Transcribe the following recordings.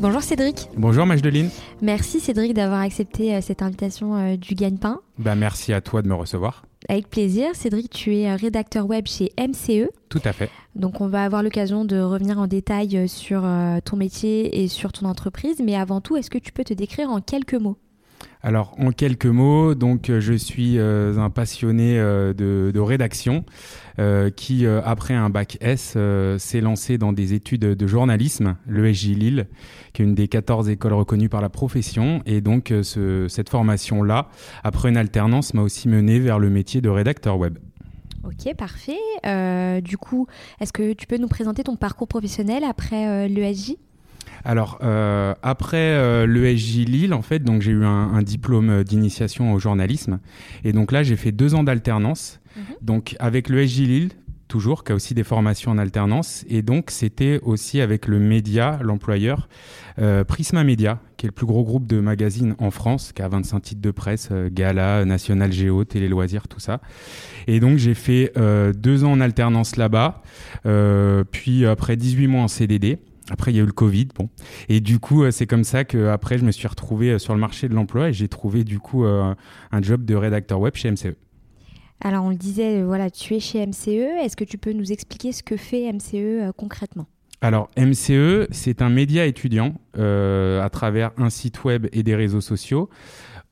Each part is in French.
Bonjour Cédric. Bonjour Majdeline. Merci Cédric d'avoir accepté euh, cette invitation euh, du Gagne-Pain. Bah, merci à toi de me recevoir. Avec plaisir. Cédric, tu es euh, rédacteur web chez MCE. Tout à fait. Donc on va avoir l'occasion de revenir en détail sur ton métier et sur ton entreprise. Mais avant tout, est-ce que tu peux te décrire en quelques mots? Alors, en quelques mots, donc je suis un passionné de, rédaction qui, après un bac S, s'est lancé dans des études de journalisme, l'ESJ Lille, qui est une des 14 écoles reconnues par la profession. Et donc, euh, cette formation-là, après une alternance, m'a aussi mené vers le métier de rédacteur web. Ok, parfait. Euh, du coup, est-ce que tu peux nous présenter ton parcours professionnel après euh, l'ESJ alors après l'ESJ Lille, en fait, donc j'ai eu un, diplôme d'initiation au journalisme, et donc là j'ai fait deux ans d'alternance. Mhm. Donc avec l'ESJ Lille, toujours, qui a aussi des formations en alternance. Et donc, c'était aussi avec le média, l'employeur, euh, Prisma Media, qui est le plus gros groupe de magazines en France, qui a 25 titres de presse, euh, Gala, National Géo, Télé Loisirs, tout ça. Et donc, j'ai fait euh, deux ans en alternance là-bas, puis après 18 mois en CDD. Après, il y a eu le Covid, bon. Et du coup, c'est comme ça que après, je me suis retrouvé sur le marché de l'emploi et j'ai trouvé du coup un job de rédacteur web chez MCE. Alors on le disait, euh, voilà, tu es chez MCE. Est-ce que tu peux nous expliquer ce que fait MCE euh, concrètement? Alors MCE, c'est un média étudiant euh, à travers un site web et des réseaux sociaux.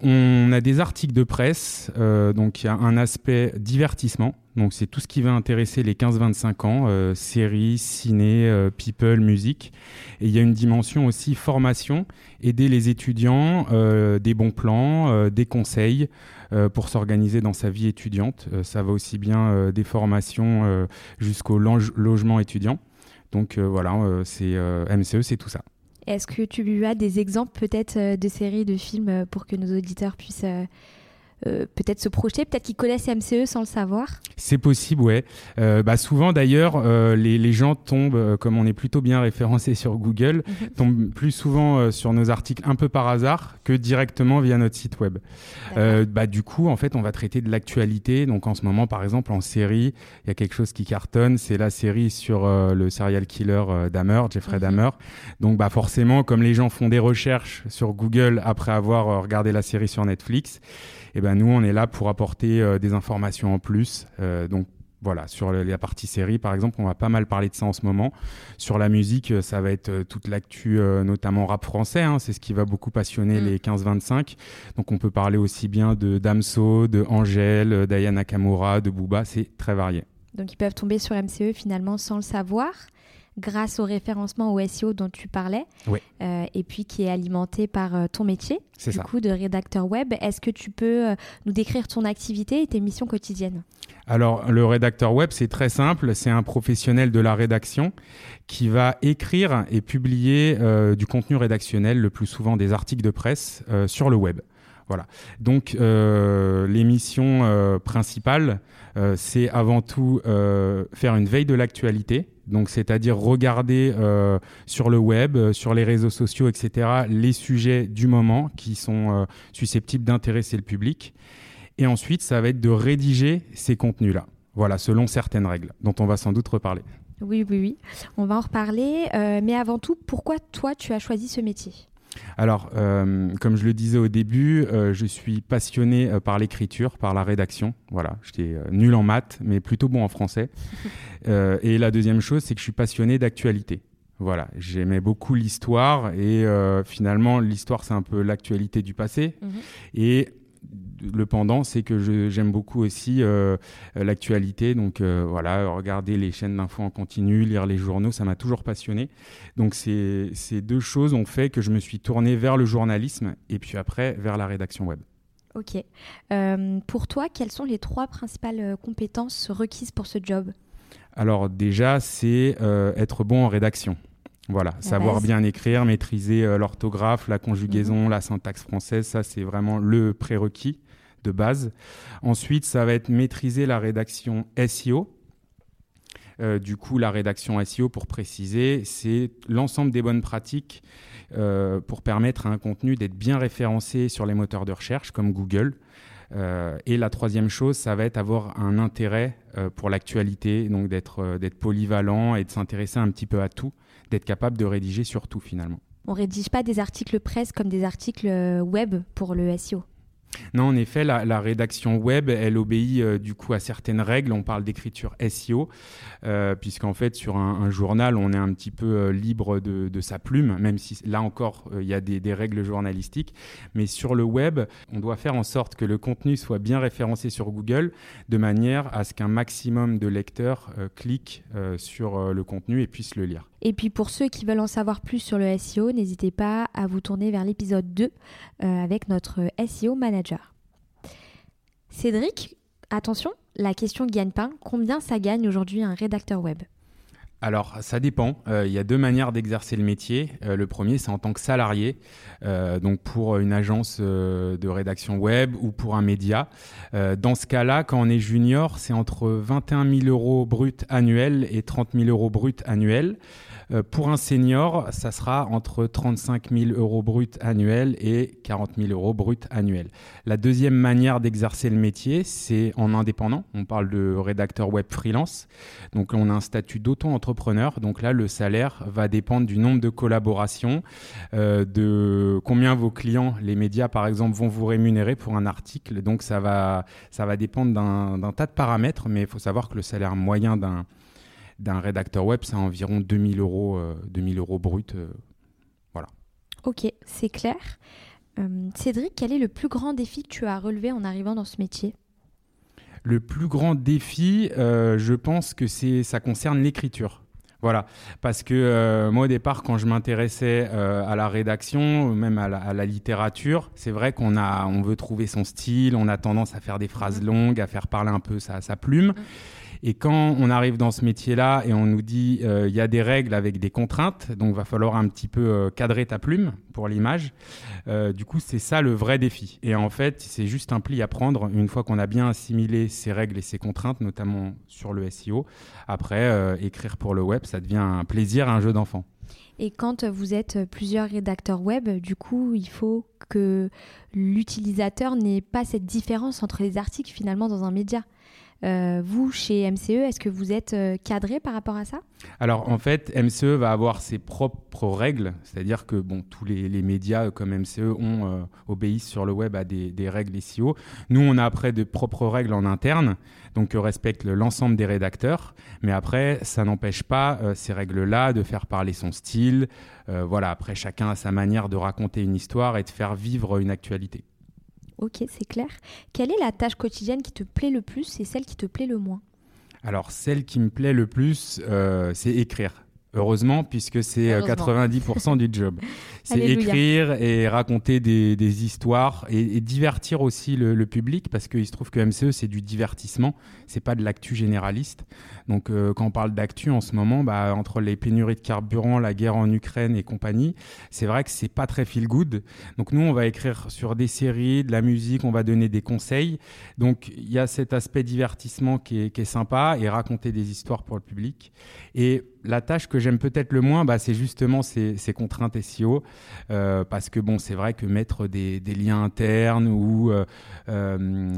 On a des articles de presse, donc il y a un aspect divertissement, donc c'est tout ce qui va intéresser les 15-25 ans, séries, ciné, people, musique. Et il y a une dimension aussi formation, aider les étudiants, des bons plans, des conseils. Euh, pour s'organiser dans sa vie étudiante. Euh, ça va aussi bien euh, des formations jusqu'au logement étudiant. Donc voilà, c'est MCE, c'est tout ça. Est-ce que tu as des exemples peut-être de séries, de films pour que nos auditeurs puissent euh, peut-être se projeter, peut-être qu'ils connaissent MCE sans le savoir C'est possible, ouais. Euh, bah souvent d'ailleurs, euh, les, les, gens tombent, comme on est plutôt bien référencé sur Google, mhm. tombent plus souvent sur nos articles un peu par hasard que directement via notre site web. bah, du coup, en fait, on va traiter de l'actualité. Donc en ce moment, par exemple, en série, il y a quelque chose qui cartonne, c'est la série sur le serial killer Dahmer, Jeffrey mhm. Dahmer. Donc bah, forcément, comme les gens font des recherches sur Google après avoir regardé la série sur Netflix, et eh ben nous on est là pour apporter euh, des informations en plus. Euh, donc voilà, sur la partie série, par exemple, on va pas mal parler de ça en ce moment. Sur la musique, euh, ça va être toute l'actu, notamment rap français. Hein, c'est ce qui va beaucoup passionner mm. les 15-25. Donc, on peut parler aussi bien de Damso, de Angèle, d'Ayana Nakamura, de Booba. C'est très varié. Donc, ils peuvent tomber sur MCE finalement sans le savoir grâce au référencement au SEO dont tu parlais, euh, et puis qui est alimenté par euh, ton métier, du coup, de rédacteur web. Est-ce que tu peux euh, nous décrire ton activité et tes missions quotidiennes? Alors, le rédacteur web, c'est très simple. C'est un professionnel de la rédaction qui va écrire et publier du contenu rédactionnel, le plus souvent des articles de presse, sur le web. Voilà. Donc, les missions principales, c'est avant tout faire une veille de l'actualité, donc c'est-à-dire regarder euh, sur le web, euh, sur les réseaux sociaux, etc., les sujets du moment qui sont euh, susceptibles d'intéresser le public. Et ensuite, ça va être de rédiger ces contenus-là. Voilà, selon certaines règles, dont on va sans doute reparler. Oui, oui, oui. On va en reparler. mais avant tout, pourquoi toi, tu as choisi ce métier? Alors, euh, comme je le disais au début, euh, je suis passionné euh, par l'écriture, par la rédaction. Voilà, j'étais nul en maths, mais plutôt bon en français. et la deuxième chose, c'est que je suis passionné d'actualité. Voilà, j'aimais beaucoup l'histoire et finalement l'histoire c'est un peu l'actualité du passé. Mhm. Et le pendant, c'est que j'aime beaucoup aussi euh, l'actualité. Donc euh, voilà, regarder les chaînes d'infos en continu, lire les journaux, ça m'a toujours passionné. Donc ces, deux choses ont fait que je me suis tourné vers le journalisme et puis après vers la rédaction web. Ok. Euh, pour toi, quelles sont les trois principales compétences requises pour ce job? Alors déjà, c'est être bon en rédaction. Voilà, savoir bien écrire, maîtriser l'orthographe, la conjugaison, mhm. la syntaxe française, ça c'est vraiment le prérequis de base. Ensuite, ça va être maîtriser la rédaction SEO. Euh, du coup, la rédaction SEO, pour préciser, c'est l'ensemble des bonnes pratiques euh, pour permettre à un contenu d'être bien référencé sur les moteurs de recherche comme Google. Euh, et la troisième chose, ça va être avoir un intérêt pour l'actualité, donc d'être polyvalent et de s'intéresser un petit peu à tout, d'être capable de rédiger sur tout finalement. On rédige pas des articles presse comme des articles web pour le SEO. Non, en effet, la, rédaction web, elle obéit euh, du coup à certaines règles. On parle d'écriture SEO, euh, puisqu'en fait, sur un, journal, on est un petit peu euh, libre de, sa plume, même si là encore, il y a des, des, règles journalistiques. Mais sur le web, on doit faire en sorte que le contenu soit bien référencé sur Google, de manière à ce qu'un maximum de lecteurs cliquent sur le contenu et puissent le lire. Et puis pour ceux qui veulent en savoir plus sur le SEO, n'hésitez pas à vous tourner vers l'épisode 2 euh, avec notre SEO manager. Cédric, attention, la question gagne-pain, combien ça gagne aujourd'hui un rédacteur web? Alors, ça dépend. Euh, il y a deux manières d'exercer le métier. Euh, le premier, c'est en tant que salarié, donc pour une agence de rédaction web ou pour un média. dans ce cas-là, quand on est junior, c'est entre 21 000 euros brut annuels et 30 000 euros brut annuels. Euh, pour un senior, ça sera entre 35 000 euros bruts annuels et 40 000 euros bruts annuels. La deuxième manière d'exercer le métier, c'est en indépendant. On parle de rédacteur web freelance. Donc on a un statut d'auto-entrepreneur. Donc là, le salaire va dépendre du nombre de collaborations, euh, de combien vos clients, les médias par exemple, vont vous rémunérer pour un article. Donc ça va, ça va dépendre d'un tas de paramètres, mais il faut savoir que le salaire moyen d'un d'un rédacteur web, c'est environ 2000 euros, 2000 euh, euros brut. Euh, voilà. Ok, c'est clair. Euh, Cédric, quel est le plus grand défi que tu as relevé en arrivant dans ce métier? Le plus grand défi, je pense que c'est ça concerne l'écriture. Voilà, parce que moi au départ, quand je m'intéressais à la rédaction, même à la, littérature, c'est vrai qu'on a, on veut trouver son style, on a tendance à faire des phrases mmh. longues, à faire parler un peu sa, sa plume. Et quand on arrive dans ce métier-là et on nous dit euh, il y a des règles avec des contraintes, donc va falloir un petit peu euh, cadrer ta plume pour l'image. Euh, du coup, c'est ça le vrai défi. Et en fait, c'est juste un pli à prendre une fois qu'on a bien assimilé ces règles et ces contraintes, notamment sur le SEO. Après, écrire pour le web, ça devient un plaisir, un jeu d'enfant. Et quand vous êtes plusieurs rédacteurs web, du coup, il faut que l'utilisateur n'ait pas cette différence entre les articles finalement dans un média. Euh, vous, chez MCE, est-ce que vous êtes euh, cadré par rapport à ça? Alors, en fait, MCE va avoir ses propres règles, c'est-à-dire que bon, tous les, médias comme MCE ont, euh, obéissent sur le web à des, règles SEO. Nous, on a après de propres règles en interne, donc que respecte l'ensemble des rédacteurs. Mais après, ça n'empêche pas ces règles-là de faire parler son style. voilà, après, chacun a sa manière de raconter une histoire et de faire vivre une actualité. Ok, c'est clair. Quelle est la tâche quotidienne qui te plaît le plus et celle qui te plaît le moins? Alors, celle qui me plaît le plus, euh, c'est écrire. Heureusement, puisque c'est 90% euh, du job. C'est écrire et raconter des, histoires et, divertir aussi le, public, parce qu'il se trouve que MCE, c'est du divertissement, c'est pas de l'actu généraliste. Donc, euh, quand on parle d'actu en ce moment, bah, entre les pénuries de carburant, la guerre en Ukraine et compagnie, c'est vrai que c'est pas très feel good. Donc, nous, on va écrire sur des séries, de la musique, on va donner des conseils. Donc, il y a cet aspect divertissement qui est, qui est sympa et raconter des histoires pour le public. Et la tâche que j'aime peut-être le moins, bah, c'est justement ces, contraintes SEO, euh, parce que bon, c'est vrai que mettre des, liens internes ou euh, euh,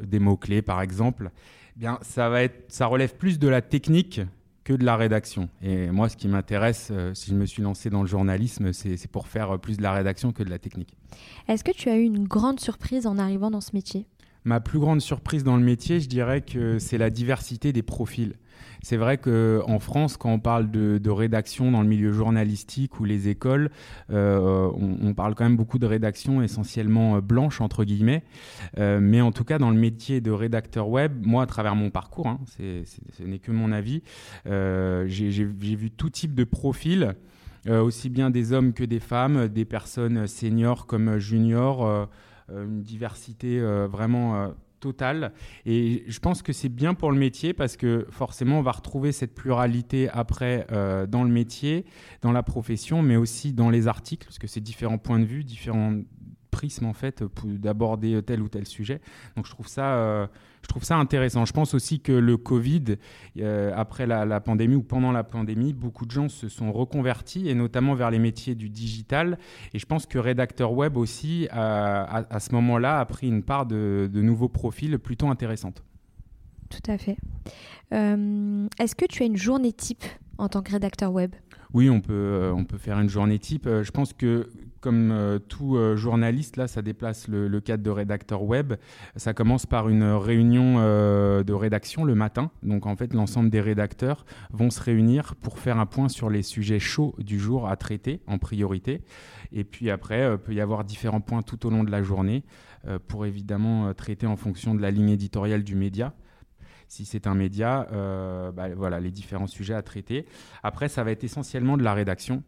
des mots-clés, par exemple, eh bien, ça, va être, ça relève plus de la technique que de la rédaction. Et moi, ce qui m'intéresse, si je me suis lancé dans le journalisme, c'est pour faire plus de la rédaction que de la technique. Est-ce que tu as eu une grande surprise en arrivant dans ce métier? Ma plus grande surprise dans le métier, je dirais que c'est la diversité des profils. C'est vrai qu'en France, quand on parle de, rédaction dans le milieu journalistique ou les écoles, euh, on, parle quand même beaucoup de rédaction essentiellement euh, blanche, entre guillemets. Euh, mais en tout cas, dans le métier de rédacteur web, moi, à travers mon parcours, hein, ce n'est que mon avis, j'ai vu tout type de profils. aussi bien des hommes que des femmes, des personnes seniors comme juniors, une diversité vraiment totale. Et je pense que c'est bien pour le métier parce que forcément, on va retrouver cette pluralité après euh, dans le métier, dans la profession, mais aussi dans les articles, parce que c'est différents points de vue, différents prismes en fait d'aborder tel ou tel sujet. Donc je trouve ça, euh, je trouve ça intéressant. Je pense aussi que le Covid, euh, après la, pandémie ou pendant la pandémie, beaucoup de gens se sont reconvertis et notamment vers les métiers du digital. Et je pense que rédacteur web aussi, à, ce moment-là, a pris une part de, nouveaux profils plutôt intéressantes. Tout à fait. Euh, est-ce que tu as une journée type en tant que rédacteur web? Oui, on peut, euh, on peut faire une journée type. Euh, je pense que, comme euh, tout journaliste, là, ça déplace le, cadre de rédacteur web. Ça commence par une réunion de rédaction le matin. Donc, en fait, l'ensemble des rédacteurs vont se réunir pour faire un point sur les sujets chauds du jour à traiter en priorité. Et puis après, il peut y avoir différents points tout au long de la journée pour évidemment traiter en fonction de la ligne éditoriale du média si c'est un média, euh, bah, voilà, les différents sujets à traiter. Après, ça va être essentiellement de la rédaction.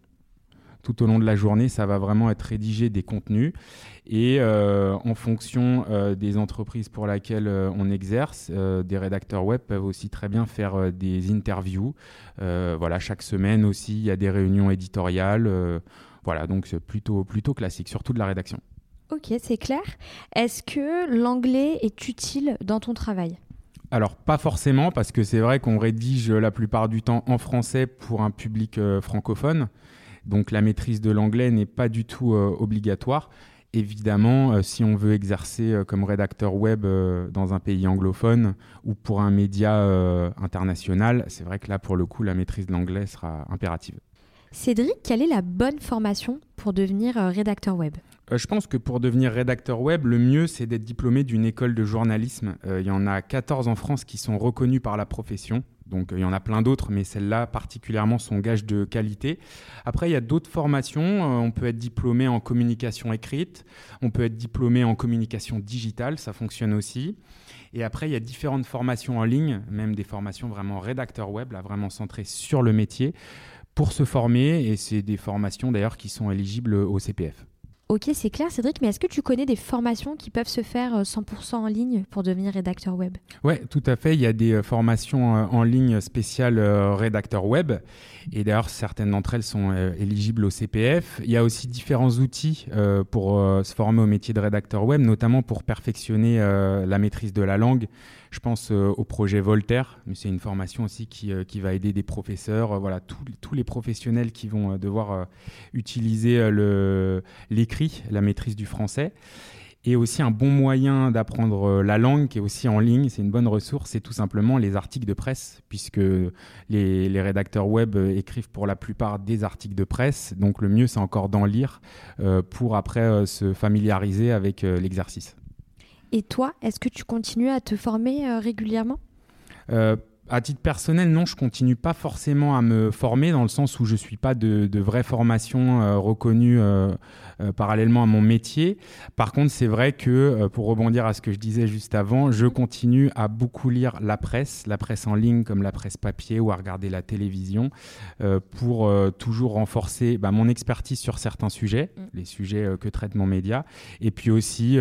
Tout au long de la journée, ça va vraiment être rédigé des contenus. Et euh, en fonction euh, des entreprises pour lesquelles on exerce, des rédacteurs web peuvent aussi très bien faire des interviews. voilà, chaque semaine aussi, il y a des réunions éditoriales. voilà, donc c'est plutôt, plutôt classique, surtout de la rédaction. Ok, c'est clair. Est-ce que l'anglais est utile dans ton travail? Alors pas forcément parce que c'est vrai qu'on rédige la plupart du temps en français pour un public euh, francophone. Donc la maîtrise de l'anglais n'est pas du tout euh, obligatoire. Évidemment, euh, si on veut exercer comme rédacteur web dans un pays anglophone ou pour un média international, c'est vrai que là pour le coup la maîtrise de l'anglais sera impérative. Cédric, quelle est la bonne formation pour devenir rédacteur web? Je pense que pour devenir rédacteur web, le mieux, c'est d'être diplômé d'une école de journalisme. Euh, il y en a 14 en France qui sont reconnus par la profession. Donc il y en a plein d'autres, mais celles-là particulièrement sont gage de qualité. Après, il y a d'autres formations. on peut être diplômé en communication écrite, on peut être diplômé en communication digitale, ça fonctionne aussi. Et après, il y a différentes formations en ligne, même des formations vraiment rédacteur web, là, vraiment centrées sur le métier pour se former et c'est des formations d'ailleurs qui sont éligibles au CPF. Ok, c'est clair Cédric, mais est-ce que tu connais des formations qui peuvent se faire 100% euh, en ligne pour devenir rédacteur web? Oui, tout à fait. Il y a des euh, formations euh, en ligne spéciales rédacteur web. Et d'ailleurs, certaines d'entre elles sont éligibles au CPF. Il y a aussi différents outils pour se former au métier de rédacteur web, notamment pour perfectionner la maîtrise de la langue. Je pense au projet Voltaire, mais c'est une formation aussi qui, qui, va aider des professeurs, voilà, tous les professionnels qui vont devoir utiliser l'écrit la maîtrise du français. Et aussi un bon moyen d'apprendre euh, la langue qui est aussi en ligne, c'est une bonne ressource, c'est tout simplement les articles de presse, puisque les, rédacteurs web euh, écrivent pour la plupart des articles de presse. Donc le mieux, c'est encore d'en lire euh, pour après se familiariser avec l'exercice. Et toi, est-ce que tu continues à te former régulièrement? À titre personnel, non, je continue pas forcément à me former dans le sens où je suis pas de, de vraie formation euh, reconnue euh, euh, parallèlement à mon métier. Par contre, c'est vrai que pour rebondir à ce que je disais juste avant, je continue à beaucoup lire la presse, la presse en ligne comme la presse papier ou à regarder la télévision pour toujours renforcer bah, mon expertise sur certains sujets, mm. les sujets que traite mon média, et puis aussi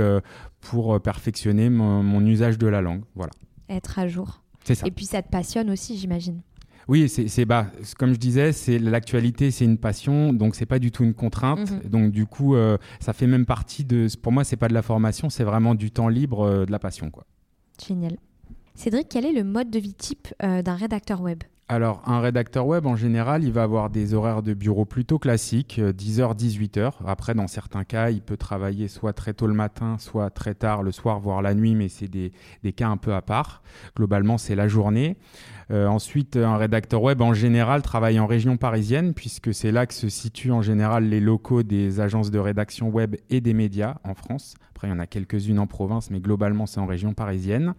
pour perfectionner mon, mon usage de la langue. Voilà. Être à jour. Et puis ça te passionne aussi, j'imagine. Oui, c'est bah, comme je disais, c'est l'actualité, c'est une passion, donc c'est pas du tout une contrainte. Mhm. Donc du coup, euh, ça fait même partie de. Pour moi, c'est pas de la formation, c'est vraiment du temps libre, euh, de la passion, quoi. Génial. Cédric, quel est le mode de vie type euh, d'un rédacteur web? Alors, un rédacteur web, en général, il va avoir des horaires de bureau plutôt classiques, 10h, 18h. Après, dans certains cas, il peut travailler soit très tôt le matin, soit très tard le soir, voire la nuit, mais c'est des, cas un peu à part. Globalement, c'est la journée. Euh, ensuite, un rédacteur web, en général, travaille en région parisienne, puisque c'est là que se situent en général les locaux des agences de rédaction web et des médias en France. Après, il y en a quelques-unes en province, mais globalement, c'est en région parisienne.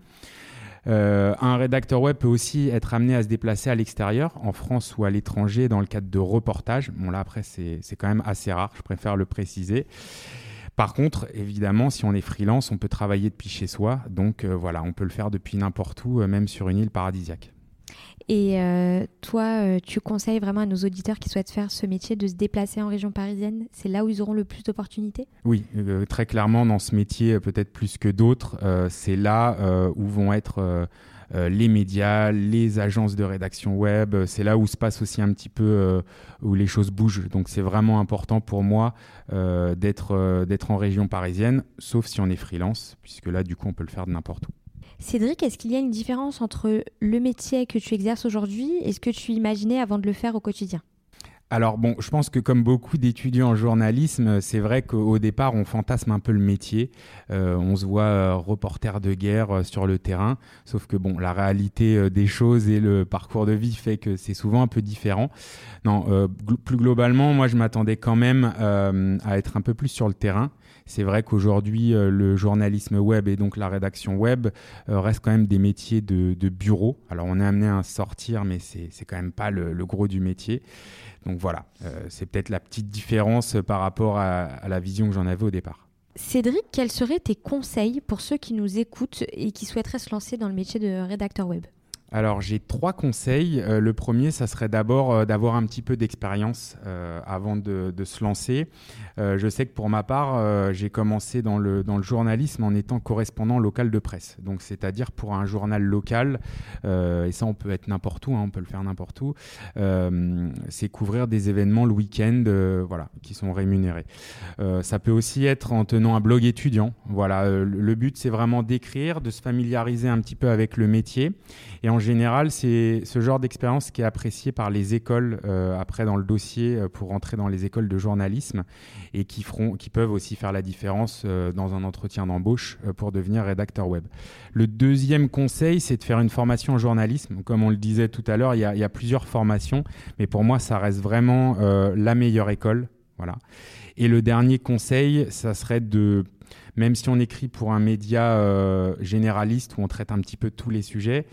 Euh, un rédacteur web peut aussi être amené à se déplacer à l'extérieur, en France ou à l'étranger, dans le cadre de reportages. Bon, là, après, c'est quand même assez rare, je préfère le préciser. Par contre, évidemment, si on est freelance, on peut travailler depuis chez soi. Donc euh, voilà, on peut le faire depuis n'importe où, euh, même sur une île paradisiaque. Et euh, toi, euh, tu conseilles vraiment à nos auditeurs qui souhaitent faire ce métier de se déplacer en région parisienne? C'est là où ils auront le plus d'opportunités? Oui, euh, très clairement, dans ce métier, peut-être plus que d'autres, c'est là où vont être les médias, les agences de rédaction web. C'est là où se passe aussi un petit peu, où les choses bougent. Donc c'est vraiment important pour moi d'être d'être en région parisienne, sauf si on est freelance, puisque là, du coup, on peut le faire de n'importe où. Cédric, est-ce qu'il y a une différence entre le métier que tu exerces aujourd'hui et ce que tu imaginais avant de le faire au quotidien? Alors bon, je pense que comme beaucoup d'étudiants en journalisme, c'est vrai qu'au départ, on fantasme un peu le métier. Euh, on se voit euh, reporter de guerre euh, sur le terrain, sauf que bon, la réalité des choses et le parcours de vie fait que c'est souvent un peu différent. Non, plus globalement, moi, je m'attendais quand même à être un peu plus sur le terrain. C'est vrai qu'aujourd'hui, le journalisme web et donc la rédaction web restent quand même des métiers de, bureau. Alors, on est amené à sortir, mais c'est quand même pas le, le gros du métier. Donc voilà, euh, c'est peut-être la petite différence par rapport à, la vision que j'en avais au départ. Cédric, quels seraient tes conseils pour ceux qui nous écoutent et qui souhaiteraient se lancer dans le métier de rédacteur web? Alors j'ai trois conseils. Euh, le premier, ça serait d'abord euh, d'avoir un petit peu d'expérience euh, avant de, se lancer. je sais que pour ma part, j'ai commencé dans le, dans le journalisme en étant correspondant local de presse. Donc c'est-à-dire pour un journal local, et ça on peut être n'importe où, hein, on peut le faire n'importe où, c'est couvrir des événements le week-end voilà, qui sont rémunérés. ça peut aussi être en tenant un blog étudiant. Voilà, le but c'est vraiment d'écrire, de se familiariser un petit peu avec le métier. Et en général, c'est ce genre d'expérience qui est apprécié par les écoles euh, après dans le dossier euh, pour rentrer dans les écoles de journalisme et qui, feront, qui peuvent aussi faire la différence euh, dans un entretien d'embauche pour devenir rédacteur web. Le deuxième conseil, c'est de faire une formation en journalisme. Comme on le disait tout à l'heure, il, il, y a plusieurs formations, mais pour moi, ça reste vraiment la meilleure école. Voilà. Et le dernier conseil, ça serait de même si on écrit pour un média euh, généraliste où on traite un petit peu tous les sujets,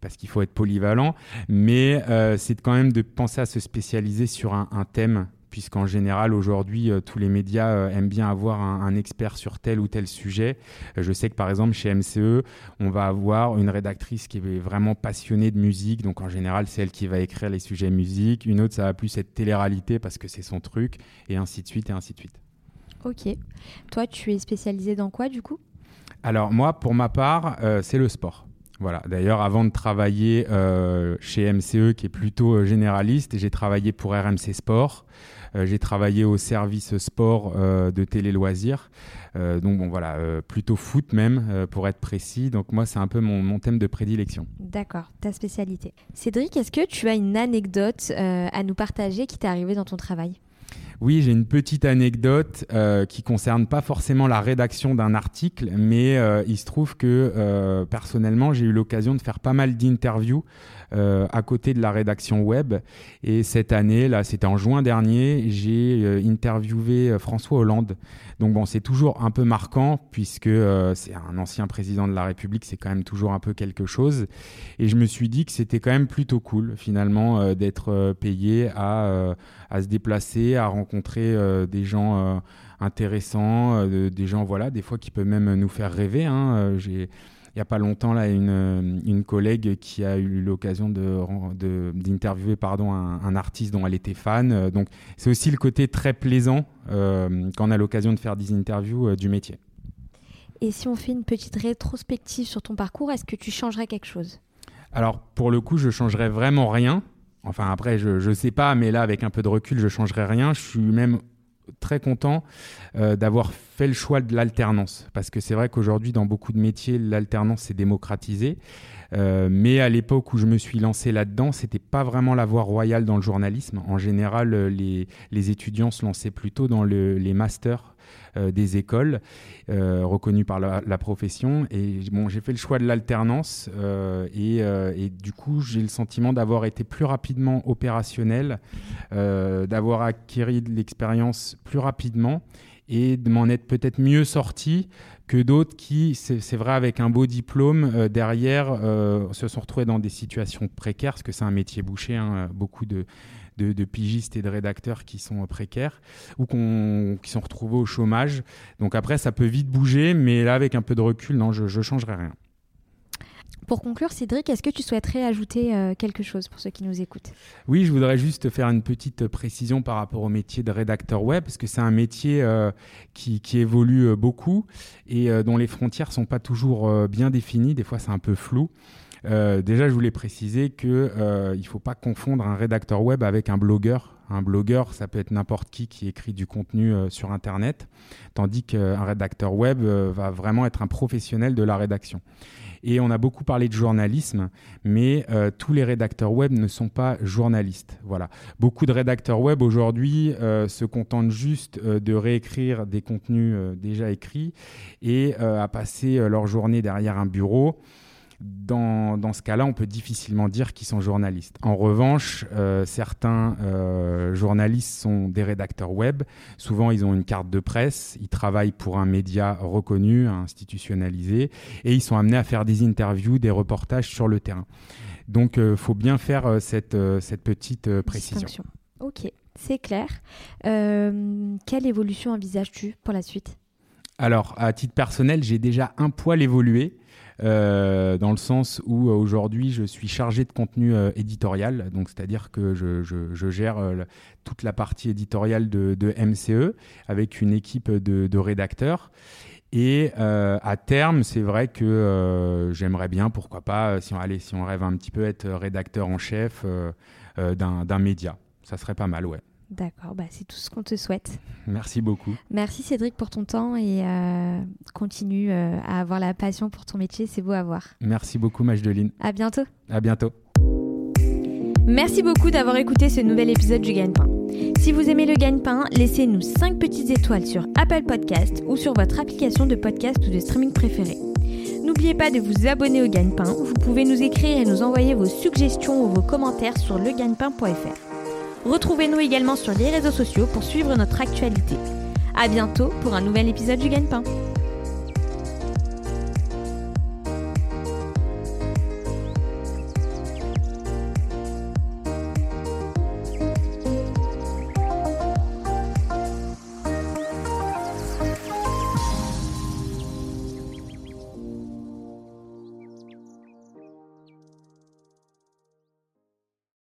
parce qu'il faut être polyvalent, mais euh, c'est quand même de penser à se spécialiser sur un, thème puisqu'en général, aujourd'hui, euh, tous les médias aiment bien avoir un, expert sur tel ou tel sujet. je sais que par exemple, chez MCE, on va avoir une rédactrice qui est vraiment passionnée de musique, donc en général, c'est elle qui va écrire les sujets musique. Une autre, ça va plus être télé-réalité parce que c'est son truc, et ainsi de suite, et ainsi de suite. Ok. Toi, tu es spécialisé dans quoi du coup? Alors moi, pour ma part, euh, c'est le sport. Voilà. D'ailleurs, avant de travailler euh, chez MCE, qui est plutôt euh, généraliste, j'ai travaillé pour RMC Sport. j'ai travaillé au service sport de Télé Loisirs. donc bon, voilà, plutôt foot même, pour être précis. Donc moi, c'est un peu mon, mon, thème de prédilection. D'accord, ta spécialité. Cédric, est-ce que tu as une anecdote à nous partager qui t'est arrivée dans ton travail? Oui, j'ai une petite anecdote euh, qui concerne pas forcément la rédaction d'un article, mais euh, il se trouve que euh, personnellement, j'ai eu l'occasion de faire pas mal d'interviews euh, à côté de la rédaction web. Et cette année, là, c'était en juin dernier, j'ai interviewé François Hollande. Donc bon, c'est toujours un peu marquant puisque c'est un ancien président de la République, c'est quand même toujours un peu quelque chose. Et je me suis dit que c'était quand même plutôt cool finalement d'être payé à, à se déplacer, à rencontrer des gens intéressants, des gens voilà, des fois qui peuvent même nous faire rêver. Hein. J'ai il n'y a pas longtemps là une, euh, une collègue qui a eu l'occasion de, d'interviewer pardon un, un, artiste dont elle était fan. Euh, donc c'est aussi le côté très plaisant euh, quand on a l'occasion de faire des interviews du métier. Et si on fait une petite rétrospective sur ton parcours, est-ce que tu changerais quelque chose? Alors pour le coup, je changerais vraiment rien. Enfin après, je ne sais pas, mais là avec un peu de recul, je changerais rien. Je suis même très content euh, d'avoir fait le choix de l'alternance. Parce que c'est vrai qu'aujourd'hui dans beaucoup de métiers l'alternance s'est démocratisée euh, mais à l'époque où je me suis lancé là-dedans c'était pas vraiment la voie royale dans le journalisme. En général euh, les, étudiants se lançaient plutôt dans le, les masters des écoles euh, reconnues par la, profession. Et bon, j'ai fait le choix de l'alternance euh, et, du coup, j'ai le sentiment d'avoir été plus rapidement opérationnel, d'avoir acquis de l'expérience plus rapidement et de m'en être peut-être mieux sorti que d'autres qui, c'est vrai, avec un beau diplôme derrière, se sont retrouvés dans des situations précaires, parce que c'est un métier bouché, hein, beaucoup de, de, pigistes et de rédacteurs qui sont précaires ou qui sont retrouvés au chômage. Donc après, ça peut vite bouger, mais là, avec un peu de recul, non, je ne changerai rien. Pour conclure, Cédric, est-ce que tu souhaiterais ajouter euh, quelque chose pour ceux qui nous écoutent? Oui, je voudrais juste faire une petite précision par rapport au métier de rédacteur web, parce que c'est un métier euh, qui, évolue euh, beaucoup et dont les frontières sont pas toujours bien définies. Des fois, c'est un peu flou. Déjà, je voulais préciser qu'il ne faut pas confondre un rédacteur web avec un blogueur. Un blogueur, ça peut être n'importe qui qui écrit du contenu sur Internet, tandis qu'un rédacteur web va vraiment être un professionnel de la rédaction. Et on a beaucoup parlé de journalisme, mais euh, tous les rédacteurs web ne sont pas journalistes. Voilà. Beaucoup de rédacteurs web aujourd'hui euh, se contentent juste euh, de réécrire des contenus déjà écrits et à passer leur journée derrière un bureau dans, dans, ce cas-là, on peut difficilement dire qu'ils sont journalistes. En revanche, euh, certains euh, journalistes sont des rédacteurs web. Souvent, ils ont une carte de presse, ils travaillent pour un média reconnu, institutionnalisé, et ils sont amenés à faire des interviews, des reportages sur le terrain. Donc, il euh, faut bien faire cette, cette petite précision. Ok, c'est clair. quelle évolution envisages-tu pour la suite? Alors, à titre personnel, j'ai déjà un poil évolué. Euh, dans le sens où euh, aujourd'hui je suis chargé de contenu euh, éditorial, donc c'est-à-dire que je, gère toute la partie éditoriale de, MCE avec une équipe de, rédacteurs. Et à terme, c'est vrai que j'aimerais bien, pourquoi pas, si on, si on rêve un petit peu, être rédacteur en chef d'un média. Ça serait pas mal, ouais. D'accord, bah, c'est tout ce qu'on te souhaite. Merci beaucoup. Merci Cédric pour ton temps et euh, continue euh, à avoir la passion pour ton métier, c'est beau à voir. Merci beaucoup Majdeline. À bientôt. À bientôt. Merci beaucoup d'avoir écouté ce nouvel épisode du Gagne-Pain. Si vous aimez le Gagne-Pain, laissez-nous 5 petites étoiles sur Apple Podcast ou sur votre application de podcast ou de streaming préférée. N'oubliez pas de vous abonner au Gagne-Pain. Vous pouvez nous écrire et nous envoyer vos suggestions ou vos commentaires sur legagnepain.fr. Retrouvez-nous également sur les réseaux sociaux pour suivre notre actualité. À bientôt pour un nouvel épisode du Gagne-Pain.